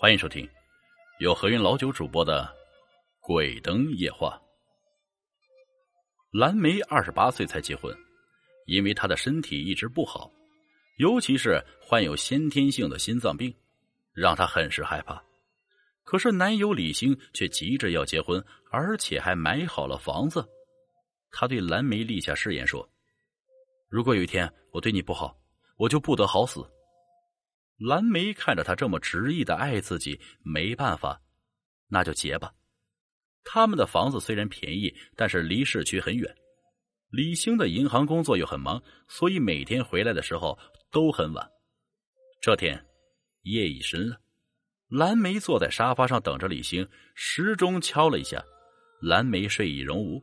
欢迎收听由何云老九主播的《鬼灯夜话》。蓝莓二十八岁才结婚，因为她的身体一直不好，尤其是患有先天性的心脏病，让她很是害怕。可是男友李兴却急着要结婚，而且还买好了房子。他对蓝莓立下誓言说：“如果有一天我对你不好，我就不得好死。”蓝莓看着他这么执意的爱自己，没办法，那就结吧。他们的房子虽然便宜，但是离市区很远。李兴的银行工作又很忙，所以每天回来的时候都很晚。这天夜已深了，蓝莓坐在沙发上等着李兴，时钟敲了一下，蓝莓睡意融无，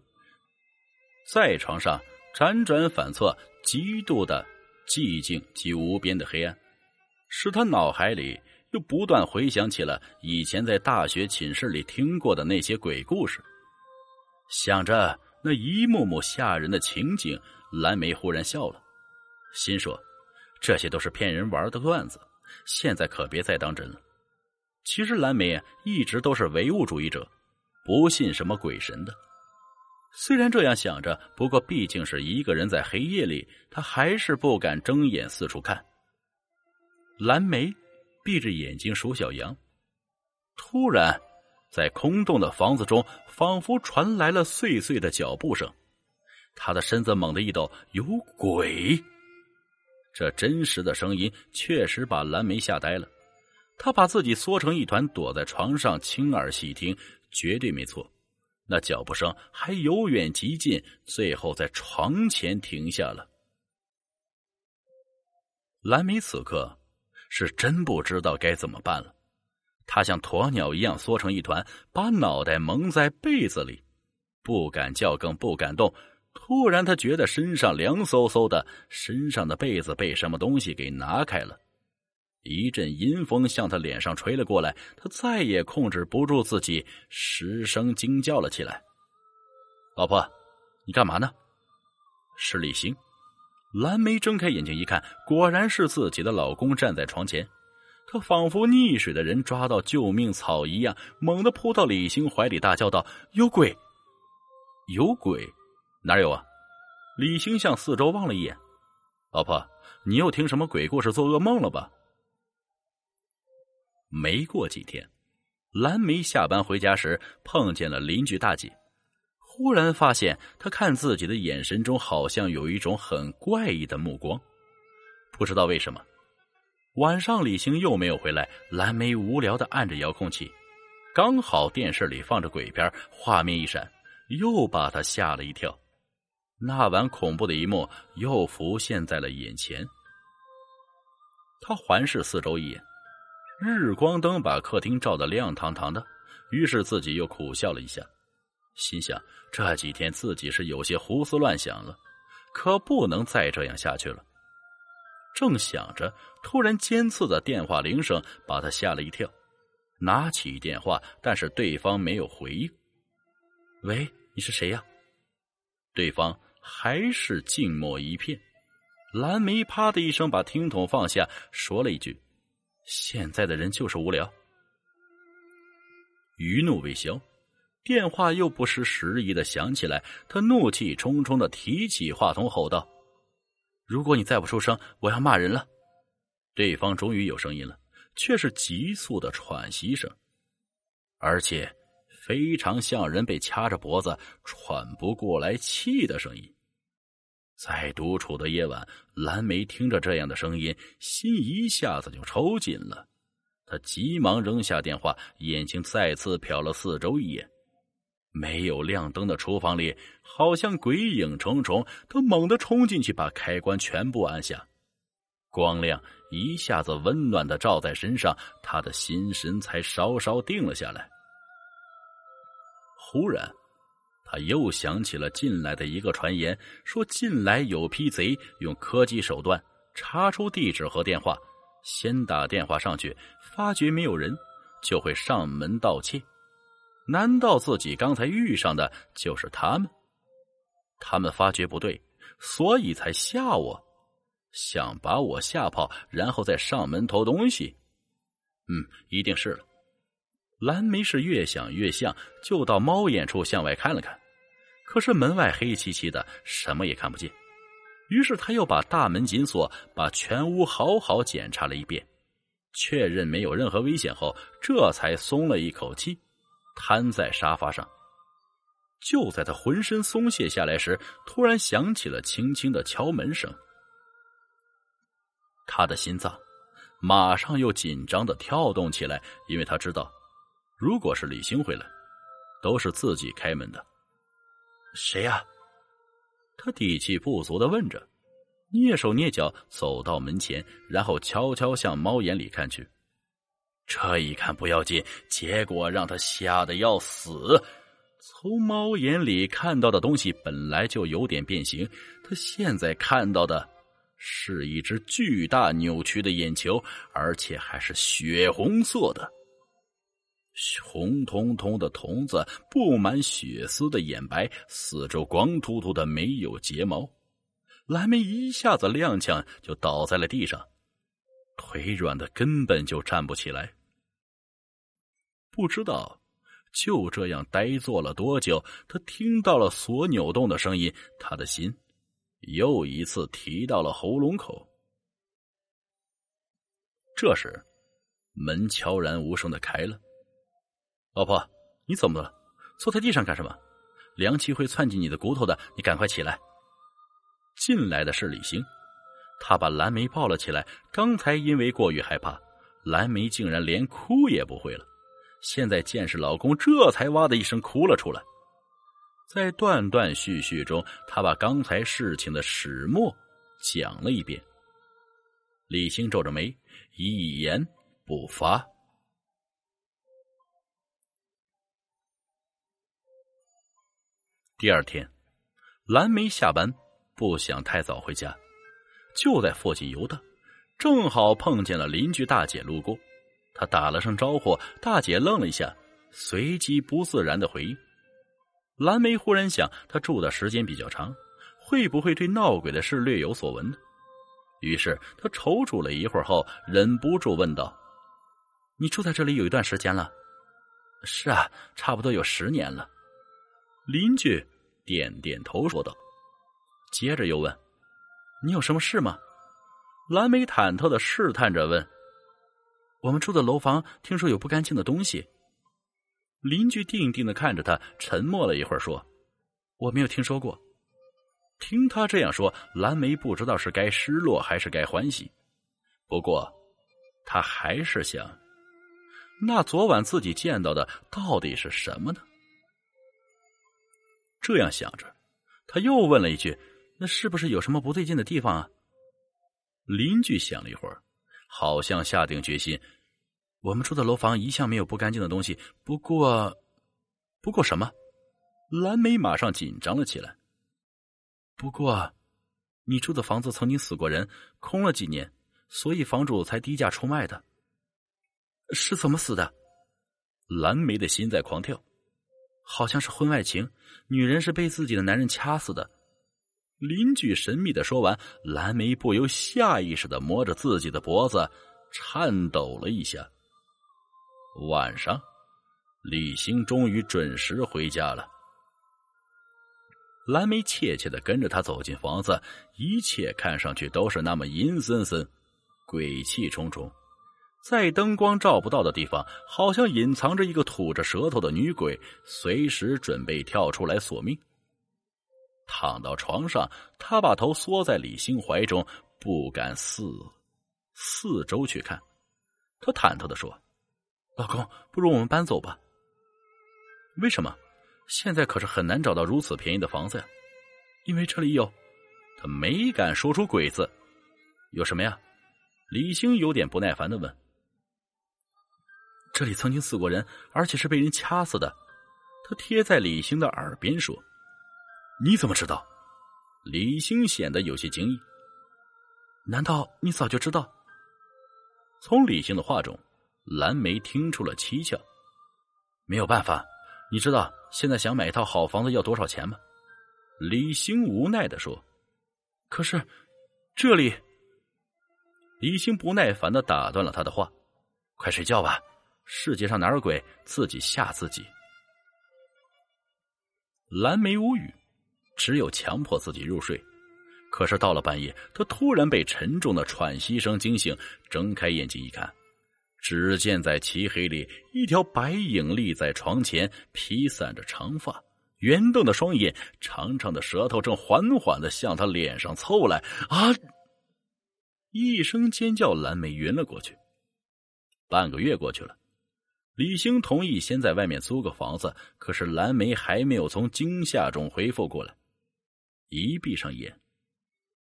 在床上辗转反侧，极度的寂静及无边的黑暗。使他脑海里又不断回想起了以前在大学寝室里听过的那些鬼故事，想着那一幕幕吓人的情景，蓝莓忽然笑了，心说：“这些都是骗人玩的段子，现在可别再当真了。”其实蓝莓一直都是唯物主义者，不信什么鬼神的。虽然这样想着，不过毕竟是一个人在黑夜里，他还是不敢睁眼四处看。蓝莓闭着眼睛数小羊，突然，在空洞的房子中，仿佛传来了碎碎的脚步声。他的身子猛地一抖，有鬼！这真实的声音确实把蓝莓吓呆了。他把自己缩成一团，躲在床上，亲耳细听，绝对没错。那脚步声还由远及近，最后在床前停下了。蓝莓此刻。是真不知道该怎么办了，他像鸵鸟一样缩成一团，把脑袋蒙在被子里，不敢叫，更不敢动。突然，他觉得身上凉飕飕的，身上的被子被什么东西给拿开了。一阵阴风向他脸上吹了过来，他再也控制不住自己，失声惊叫了起来：“老婆，你干嘛呢？”是李兴。蓝莓睁开眼睛一看，果然是自己的老公站在床前。她仿佛溺水的人抓到救命草一样，猛地扑到李兴怀里，大叫道：“有鬼！有鬼！哪有啊？”李兴向四周望了一眼：“老婆，你又听什么鬼故事，做噩梦了吧？”没过几天，蓝莓下班回家时碰见了邻居大姐。忽然发现，他看自己的眼神中好像有一种很怪异的目光。不知道为什么，晚上李兴又没有回来。蓝莓无聊的按着遥控器，刚好电视里放着鬼片，画面一闪，又把他吓了一跳。那晚恐怖的一幕又浮现在了眼前。他环视四周一眼，日光灯把客厅照得亮堂堂的，于是自己又苦笑了一下。心想这几天自己是有些胡思乱想了，可不能再这样下去了。正想着，突然尖刺的电话铃声把他吓了一跳，拿起电话，但是对方没有回应。喂，你是谁呀？对方还是静默一片。蓝莓啪的一声把听筒放下，说了一句：“现在的人就是无聊。”余怒未消。电话又不失时宜的响起来，他怒气冲冲的提起话筒吼道：“如果你再不出声，我要骂人了。”对方终于有声音了，却是急促的喘息声，而且非常像人被掐着脖子喘不过来气的声音。在独处的夜晚，蓝莓听着这样的声音，心一下子就抽紧了。他急忙扔下电话，眼睛再次瞟了四周一眼。没有亮灯的厨房里，好像鬼影重重。他猛地冲进去，把开关全部按下，光亮一下子温暖的照在身上，他的心神才稍稍定了下来。忽然，他又想起了进来的一个传言，说进来有批贼用科技手段查出地址和电话，先打电话上去，发觉没有人，就会上门盗窃。难道自己刚才遇上的就是他们？他们发觉不对，所以才吓我，想把我吓跑，然后再上门偷东西。嗯，一定是了。蓝莓是越想越像，就到猫眼处向外看了看，可是门外黑漆漆的，什么也看不见。于是他又把大门紧锁，把全屋好好检查了一遍，确认没有任何危险后，这才松了一口气，瘫在沙发上。就在他浑身松懈下来时，突然响起了轻轻的敲门声。他的心脏马上又紧张的跳动起来，因为他知道。如果是李兴回来，都是自己开门的。谁呀？他底气不足的问着，蹑手蹑脚走到门前，然后悄悄向猫眼里看去。这一看不要紧，结果让他吓得要死。从猫眼里看到的东西本来就有点变形，他现在看到的是一只巨大扭曲的眼球，而且还是血红色的。红彤彤的瞳子，布满血丝的眼白，四周光秃秃的，没有睫毛。蓝莓一下子踉跄，就倒在了地上，腿软的根本就站不起来。不知道就这样呆坐了多久，他听到了锁扭动的声音，他的心又一次提到了喉咙口。这时，门悄然无声的开了。老婆，你怎么了？坐在地上干什么？凉气会窜进你的骨头的，你赶快起来。进来的是李星，他把蓝莓抱了起来。刚才因为过于害怕，蓝莓竟然连哭也不会了。现在见是老公，这才哇的一声哭了出来。在断断续续中，他把刚才事情的始末讲了一遍。李星皱着眉，一言不发。第二天，蓝莓下班不想太早回家，就在附近游荡，正好碰见了邻居大姐路过，他打了声招呼，大姐愣了一下，随即不自然的回应。蓝莓忽然想，他住的时间比较长，会不会对闹鬼的事略有所闻呢？于是他踌躇了一会儿后，忍不住问道：“你住在这里有一段时间了？”“是啊，差不多有十年了。”邻居点点头说道，接着又问：“你有什么事吗？”蓝莓忐忑的试探着问：“我们住的楼房听说有不干净的东西。”邻居定定的看着他，沉默了一会儿，说：“我没有听说过。”听他这样说，蓝莓不知道是该失落还是该欢喜。不过，他还是想：那昨晚自己见到的到底是什么呢？这样想着，他又问了一句：“那是不是有什么不对劲的地方啊？”邻居想了一会儿，好像下定决心：“我们住的楼房一向没有不干净的东西。不过，不过什么？”蓝莓马上紧张了起来。不过，你住的房子曾经死过人，空了几年，所以房主才低价出卖的。是怎么死的？蓝莓的心在狂跳。好像是婚外情，女人是被自己的男人掐死的。邻居神秘的说完，蓝莓不由下意识的摸着自己的脖子，颤抖了一下。晚上，李星终于准时回家了。蓝莓怯怯的跟着他走进房子，一切看上去都是那么阴森森，鬼气重重。在灯光照不到的地方，好像隐藏着一个吐着舌头的女鬼，随时准备跳出来索命。躺到床上，他把头缩在李兴怀中，不敢四四周去看。他忐忑的说：“老公，不如我们搬走吧。”“为什么？现在可是很难找到如此便宜的房子呀。”“因为这里有……”他没敢说出“鬼”字。“有什么呀？”李兴有点不耐烦的问。这里曾经死过人，而且是被人掐死的。他贴在李兴的耳边说：“你怎么知道？”李兴显得有些惊异。难道你早就知道？从李兴的话中，蓝莓听出了蹊跷。没有办法，你知道现在想买一套好房子要多少钱吗？李兴无奈的说：“可是这里……”李兴不耐烦的打断了他的话：“快睡觉吧。”世界上哪有鬼？自己吓自己。蓝莓无语，只有强迫自己入睡。可是到了半夜，他突然被沉重的喘息声惊醒，睁开眼睛一看，只见在漆黑里，一条白影立在床前，披散着长发，圆瞪的双眼，长长的舌头正缓缓的向他脸上凑来。啊！一声尖叫，蓝莓晕了过去。半个月过去了，李兴同意先在外面租个房子，可是蓝莓还没有从惊吓中恢复过来。一闭上眼，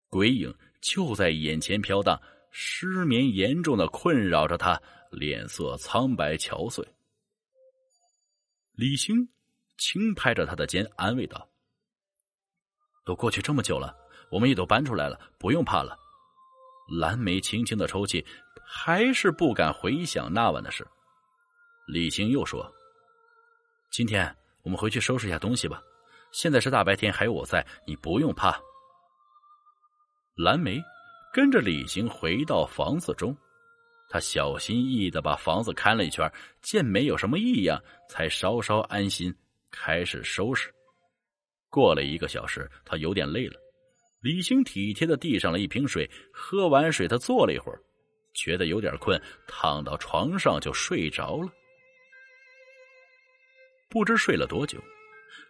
鬼影就在眼前飘荡，失眠严重的困扰着他，脸色苍白憔悴。李兴轻拍着他的肩，安慰道：“都过去这么久了，我们也都搬出来了，不用怕了。”蓝莓轻轻的抽泣。还是不敢回想那晚的事。李兴又说：“今天我们回去收拾一下东西吧。现在是大白天，还有我在，你不用怕。”蓝莓跟着李兴回到房子中，他小心翼翼的把房子看了一圈，见没有什么异样，才稍稍安心，开始收拾。过了一个小时，他有点累了，李兴体贴的递上了一瓶水，喝完水，他坐了一会儿。觉得有点困，躺到床上就睡着了。不知睡了多久，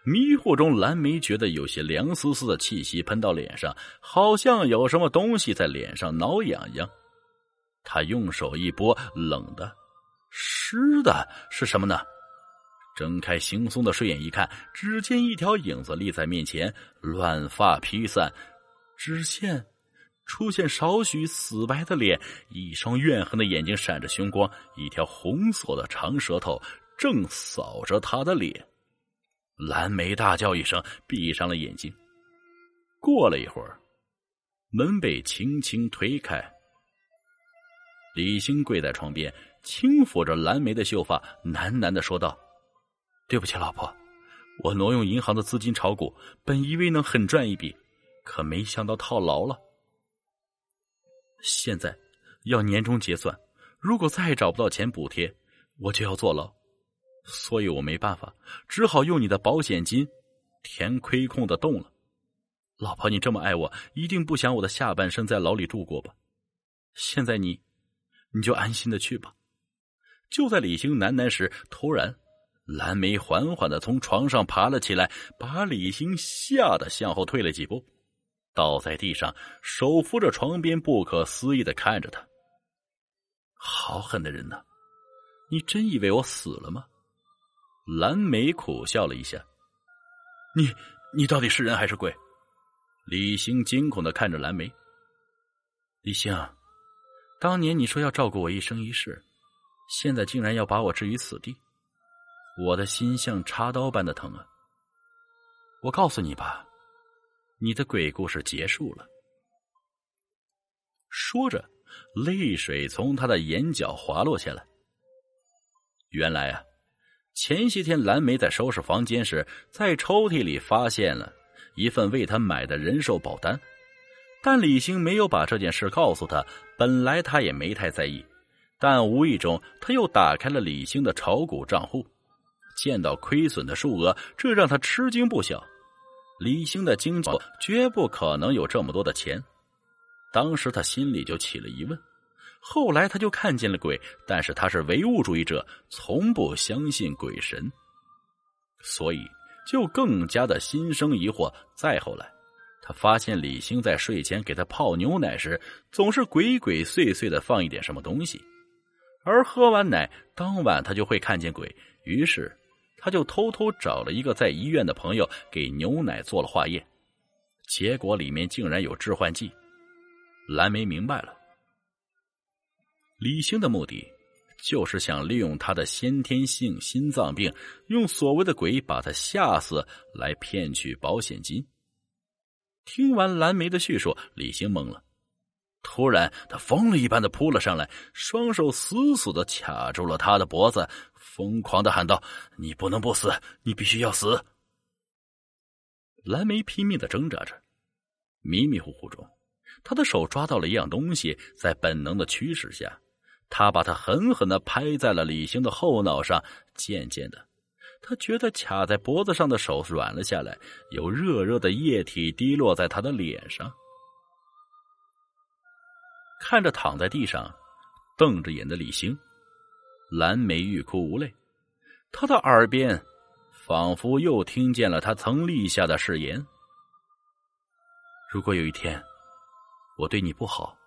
迷糊中蓝莓觉得有些凉丝丝的气息喷到脸上，好像有什么东西在脸上挠痒痒。他用手一拨，冷的、湿的，是什么呢？睁开惺忪的睡眼一看，只见一条影子立在面前，乱发披散，只见。出现少许死白的脸，一双怨恨的眼睛闪着凶光，一条红色的长舌头正扫着他的脸。蓝莓大叫一声，闭上了眼睛。过了一会儿，门被轻轻推开，李兴跪在床边，轻抚着蓝莓的秀发，喃喃的说道：“对不起，老婆，我挪用银行的资金炒股，本以为能狠赚一笔，可没想到套牢了。”现在要年终结算，如果再找不到钱补贴，我就要坐牢。所以我没办法，只好用你的保险金填亏空的洞了。老婆，你这么爱我，一定不想我的下半生在牢里度过吧？现在你，你就安心的去吧。就在李兴喃喃时，突然蓝莓缓缓的从床上爬了起来，把李兴吓得向后退了几步。倒在地上，手扶着床边，不可思议的看着他。好狠的人呐！你真以为我死了吗？蓝莓苦笑了一下。你，你到底是人还是鬼？李兴惊恐的看着蓝莓。李兴，当年你说要照顾我一生一世，现在竟然要把我置于死地，我的心像插刀般的疼啊！我告诉你吧。你的鬼故事结束了。说着，泪水从他的眼角滑落下来。原来啊，前些天蓝莓在收拾房间时，在抽屉里发现了一份为他买的人寿保单，但李兴没有把这件事告诉他。本来他也没太在意，但无意中他又打开了李兴的炒股账户，见到亏损的数额，这让他吃惊不小。李兴的经济绝不可能有这么多的钱，当时他心里就起了疑问。后来他就看见了鬼，但是他是唯物主义者，从不相信鬼神，所以就更加的心生疑惑。再后来，他发现李兴在睡前给他泡牛奶时，总是鬼鬼祟祟的放一点什么东西，而喝完奶当晚他就会看见鬼，于是。他就偷偷找了一个在医院的朋友给牛奶做了化验，结果里面竟然有致幻剂。蓝莓明白了，李兴的目的就是想利用他的先天性心脏病，用所谓的鬼把他吓死，来骗取保险金。听完蓝莓的叙述，李兴懵了，突然他疯了一般的扑了上来，双手死死的卡住了他的脖子。疯狂的喊道：“你不能不死，你必须要死！”蓝莓拼命的挣扎着，迷迷糊糊中，他的手抓到了一样东西，在本能的驱使下，他把他狠狠的拍在了李兴的后脑上，渐渐的，他觉得卡在脖子上的手软了下来，有热热的液体滴落在他的脸上。看着躺在地上，瞪着眼的李兴，蓝莓欲哭无泪，他的耳边仿佛又听见了他曾立下的誓言：如果有一天我对你不好，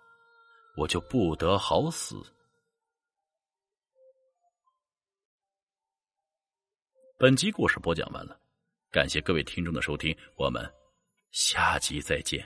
我就不得好死。本集故事播讲完了，感谢各位听众的收听，我们下集再见。